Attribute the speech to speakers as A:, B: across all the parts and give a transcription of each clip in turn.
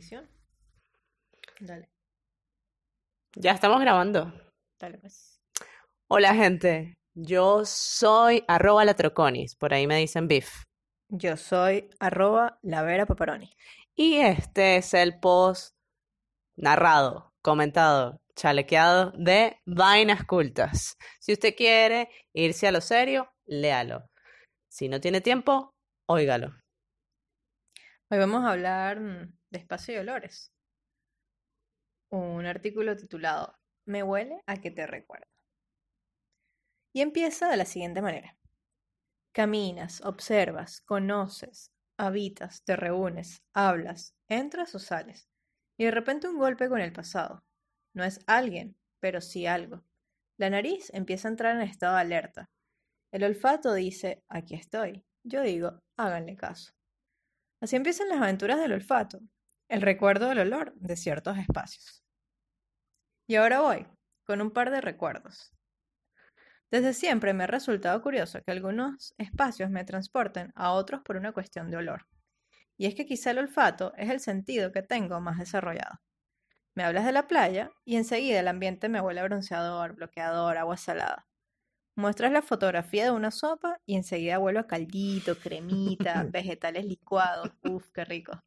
A: edición. Dale,
B: Ya estamos grabando.
A: dale pues.
B: Hola, gente. Yo soy arroba la troconis. Por ahí me dicen beef.
A: Yo soy arroba la Vera Paparoni.
B: Y este es el post narrado, comentado, chalequeado de Vainas Cultas. Si usted quiere irse a lo serio, léalo. Si no tiene tiempo, óigalo.
A: Hoy vamos a hablar mm, de espacio y olores. Un artículo titulado Me huele a que te recuerda. Y empieza de la siguiente manera. Caminas, observas, conoces, habitas, te reúnes, hablas, entras o sales. Y de repente un golpe con el pasado. No es alguien, pero sí algo. La nariz empieza a entrar en estado de alerta. El olfato dice, aquí estoy. Yo digo, háganle caso. Así empiezan las aventuras del olfato, el recuerdo del olor de ciertos espacios. Y ahora voy, con un par de recuerdos. Desde siempre me ha resultado curioso que algunos espacios me transporten a otros por una cuestión de olor. Y es que quizá el olfato es el sentido que tengo más desarrollado. Me hablas de la playa y enseguida el ambiente me huele a bronceador, bloqueador, agua salada. Muestras la fotografía de una sopa y enseguida vuelvo a caldito, cremita, vegetales licuados. Uf, qué rico.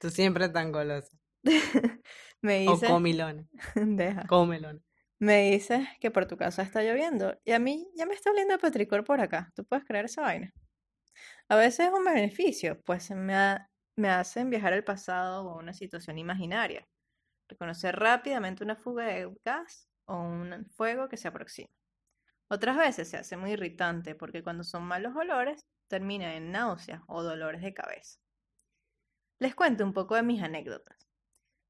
B: Tú siempre tan golosa.
A: Me
B: O
A: dices,
B: comilona.
A: deja.
B: Cómelona.
A: Me dices que por tu casa está lloviendo y a mí ya me está oliendo a petricor por acá. ¿Tú puedes creer esa vaina? A veces es un beneficio, pues me, ha- me hacen viajar al pasado o a una situación imaginaria. Reconocer rápidamente una fuga de gas o un fuego que se aproxima. Otras veces se hace muy irritante porque cuando son malos olores termina en náuseas o dolores de cabeza. Les cuento un poco de mis anécdotas.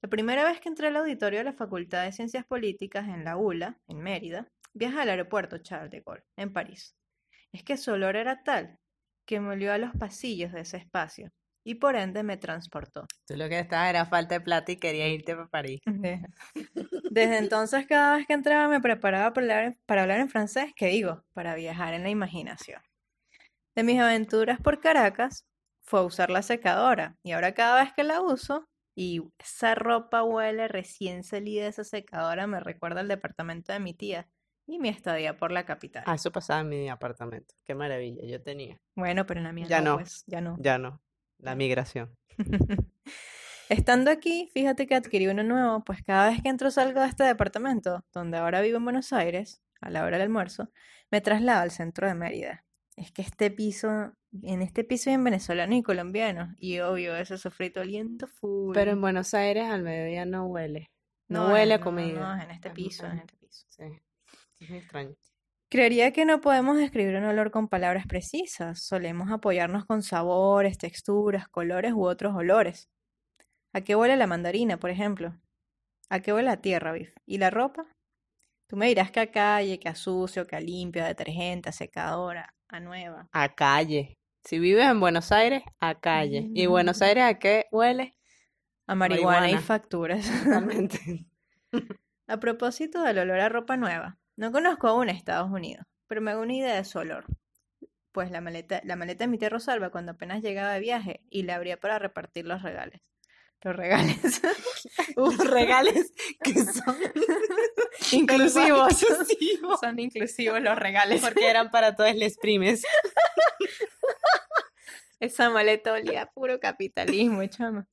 A: La primera vez que entré al auditorio de la Facultad de Ciencias Políticas en la ULA, en Mérida, viajé al aeropuerto Charles de Gaulle, en París. Es que su olor era tal que me olió a los pasillos de ese espacio y por ende me transportó.
B: Tú lo que estabas era falta de plata y querías irte para París.
A: Desde entonces, cada vez que entraba me preparaba para hablar, para hablar en francés, que digo, para viajar en la imaginación. De mis aventuras por Caracas fue usar la secadora y ahora cada vez que la uso y esa ropa huele recién salida de esa secadora me recuerda al departamento de mi tía y mi estadía por la capital.
B: Ah, eso pasaba en mi apartamento. Qué maravilla. Yo tenía.
A: Bueno, pero en la mía
B: Ya
A: no,
B: no.
A: pues, ya no.
B: Ya no. La migración.
A: Estando aquí, fíjate que adquirí uno nuevo, pues cada vez que entro salgo de este departamento, donde ahora vivo en Buenos Aires, a la hora del almuerzo, me traslado al centro de Mérida. Es que este piso, en este piso hay en venezolano y colombiano, y obvio, ese sofrito oliendo full.
B: Pero en Buenos Aires al mediodía no huele. No,
A: No,
B: huele a comida.
A: no, en este
B: Es
A: piso, en este piso.
B: Sí. Es muy extraño.
A: Creería que no podemos describir un olor con palabras precisas. Solemos apoyarnos con sabores, texturas, colores u otros olores. ¿A qué huele la mandarina, por ejemplo? ¿A qué huele la tierra, Biff? ¿Y la ropa? Tú me dirás que a calle, que a sucio, que a limpio, a detergente, a secadora, a nueva.
B: A calle. Si vives en Buenos Aires, a calle. ¿Y Buenos
A: Mm.
B: Aires a qué huele?
A: A marihuana y
B: Marihuana.
A: facturas.
B: Totalmente.
A: A propósito del olor a ropa nueva, no conozco aún a Estados Unidos, pero me hago una idea de su olor. Pues la maleta, la maleta de mi tía Rosalba cuando apenas llegaba de viaje y la abría para repartir los regales. Los regales.
B: Los regales que son
A: inclusivos. Son inclusivos los regales.
B: Porque eran para todos les primes.
A: Esa maleta olía puro capitalismo, chama.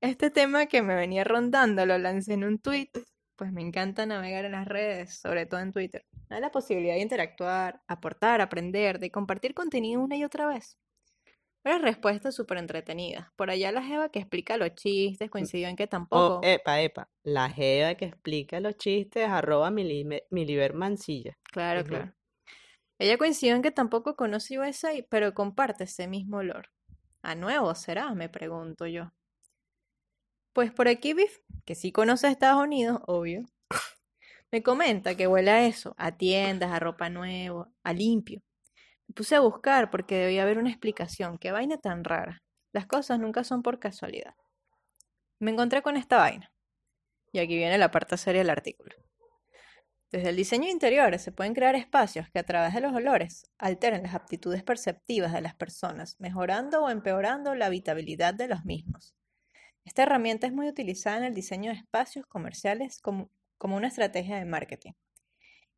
A: Este tema que me venía rondando lo lancé en un tweet, pues me encanta navegar en las redes, sobre todo en Twitter. Da la posibilidad de interactuar, aportar, aprender, de compartir contenido una y otra vez. Varias respuestas súper entretenidas. Por allá la Jeva que explica los chistes coincidió en que tampoco.
B: Oh, epa, epa. La jeva que explica los chistes, arroba Miliber Mancilla.
A: Claro, claro. Ella coincidió en que tampoco conoce USA, pero comparte ese mismo olor. ¿A nuevo será? Me pregunto yo. Pues por aquí Biff, que sí conoce a Estados Unidos, obvio, me comenta que huele a eso, a tiendas, a ropa nueva, a limpio. Puse a buscar porque debía haber una explicación. Qué vaina tan rara. Las cosas nunca son por casualidad. Me encontré con esta vaina. Y aquí viene la parte seria del artículo. Desde el diseño interior se pueden crear espacios que a través de los olores alteren las aptitudes perceptivas de las personas, mejorando o empeorando la habitabilidad de los mismos. Esta herramienta es muy utilizada en el diseño de espacios comerciales como, como una estrategia de marketing.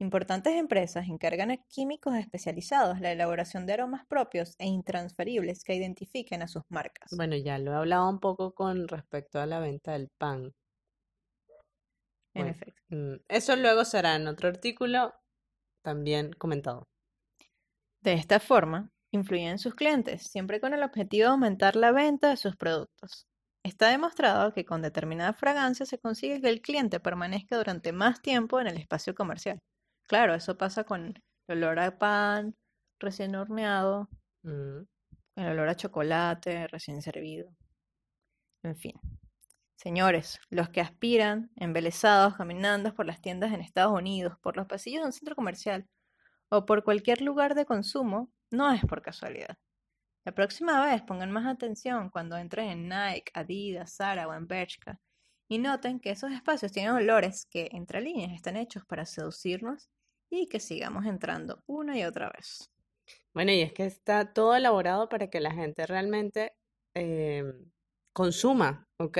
A: Importantes empresas encargan a químicos especializados la elaboración de aromas propios e intransferibles que identifiquen a sus marcas.
B: Bueno, ya lo he hablado un poco con respecto a la venta del pan.
A: En
B: Bueno,
A: efecto.
B: mm, Eso luego será en otro artículo también comentado.
A: De esta forma, influyen en sus clientes, siempre con el objetivo de aumentar la venta de sus productos. Está demostrado que con determinada fragancia se consigue que el cliente permanezca durante más tiempo en el espacio comercial. Claro, eso pasa con el olor a pan recién horneado,
B: Mm,
A: el olor a chocolate recién servido. En fin. Señores, los que aspiran, embelesados, caminando por las tiendas en Estados Unidos, por los pasillos de un centro comercial o por cualquier lugar de consumo, no es por casualidad. La próxima vez pongan más atención cuando entren en Nike, Adidas, Zara o en Bershka y noten que esos espacios tienen olores que, entre líneas, están hechos para seducirnos y que sigamos entrando una y otra vez.
B: Bueno, y es que está todo elaborado para que la gente realmente eh, consuma, ¿ok?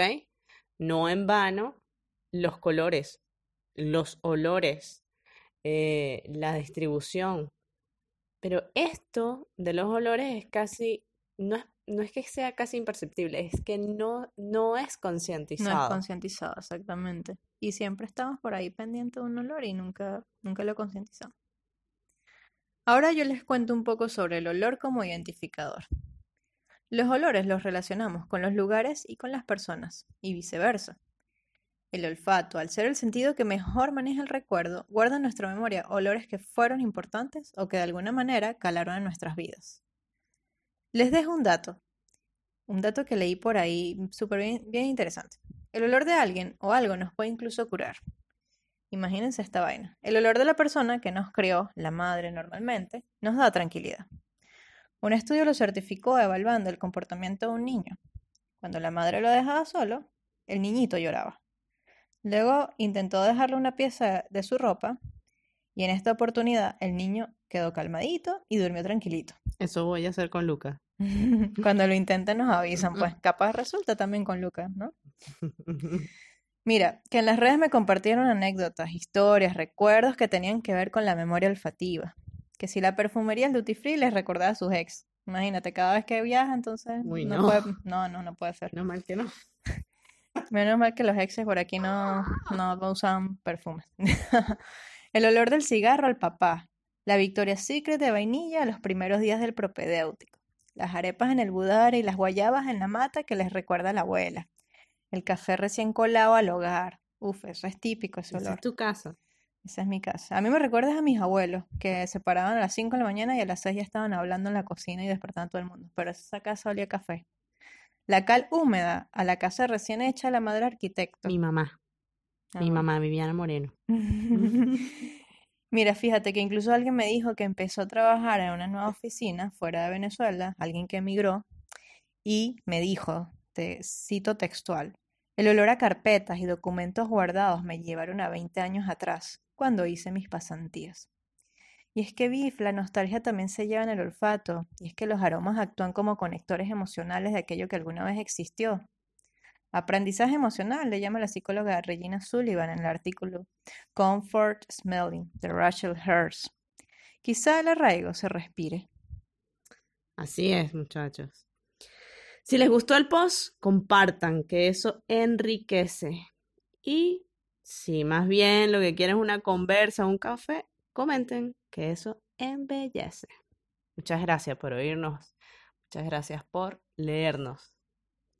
B: No en vano los colores, los olores, eh, la distribución. Pero esto de los olores es casi, no es, no es que sea casi imperceptible, es que no, no es
A: No es
B: concientizado.
A: concientizado, exactamente. Y siempre estamos por ahí pendientes de un olor y nunca, nunca lo concientizamos. Ahora yo les cuento un poco sobre el olor como identificador. Los olores los relacionamos con los lugares y con las personas, y viceversa. El olfato, al ser el sentido que mejor maneja el recuerdo, guarda en nuestra memoria olores que fueron importantes o que de alguna manera calaron en nuestras vidas. Les dejo un dato, un dato que leí por ahí súper bien interesante. El olor de alguien o algo nos puede incluso curar. Imagínense esta vaina. El olor de la persona que nos crió, la madre normalmente, nos da tranquilidad. Un estudio lo certificó evaluando el comportamiento de un niño. Cuando la madre lo dejaba solo, el niñito lloraba. Luego intentó dejarle una pieza de su ropa y en esta oportunidad el niño quedó calmadito y durmió tranquilito.
B: Eso voy a hacer con Luca.
A: Cuando lo intenten nos avisan, pues capaz resulta también con Lucas, ¿no? Mira, que en las redes me compartieron anécdotas, historias, recuerdos que tenían que ver con la memoria olfativa. Que si la perfumería el duty free les recordaba a sus ex. Imagínate, cada vez que viaja, entonces
B: Uy,
A: no
B: no.
A: puede, no, no, no puede ser.
B: No mal que no.
A: Menos mal que los exes por aquí no, no usan perfumes. El olor del cigarro al papá. La Victoria's Secret de vainilla a los primeros días del propedéutico. Las arepas en el budar y las guayabas en la mata que les recuerda a la abuela. El café recién colado al hogar. Uf, eso es típico ese
B: Esa
A: olor.
B: es tu casa.
A: Esa es mi casa. A mí me recuerdas a mis abuelos que se paraban a las 5 de la mañana y a las 6 ya estaban hablando en la cocina y despertando a todo el mundo. Pero esa casa olía a café. La cal húmeda a la casa recién hecha de la madre arquitecto.
B: Mi mamá, mi
A: Ah.
B: mamá, Viviana Moreno.
A: Mira, fíjate que incluso alguien me dijo que empezó a trabajar en una nueva oficina fuera de Venezuela, alguien que emigró, y me dijo, te cito textual, el olor a carpetas y documentos guardados me llevaron a 20 años atrás, cuando hice mis pasantías. Y es que, Biff, la nostalgia también se lleva en el olfato, y es que los aromas actúan como conectores emocionales de aquello que alguna vez existió. Aprendizaje emocional, le llama la psicóloga Regina Sullivan en el artículo Comfort Smelling de Rachel Hurst. Quizá el arraigo se respire.
B: Así es, muchachos. Si les gustó el post, compartan, que eso enriquece. Y si más bien lo que quieren es una conversa, un café, comenten, que eso embellece. Muchas gracias por oírnos. Muchas gracias por leernos.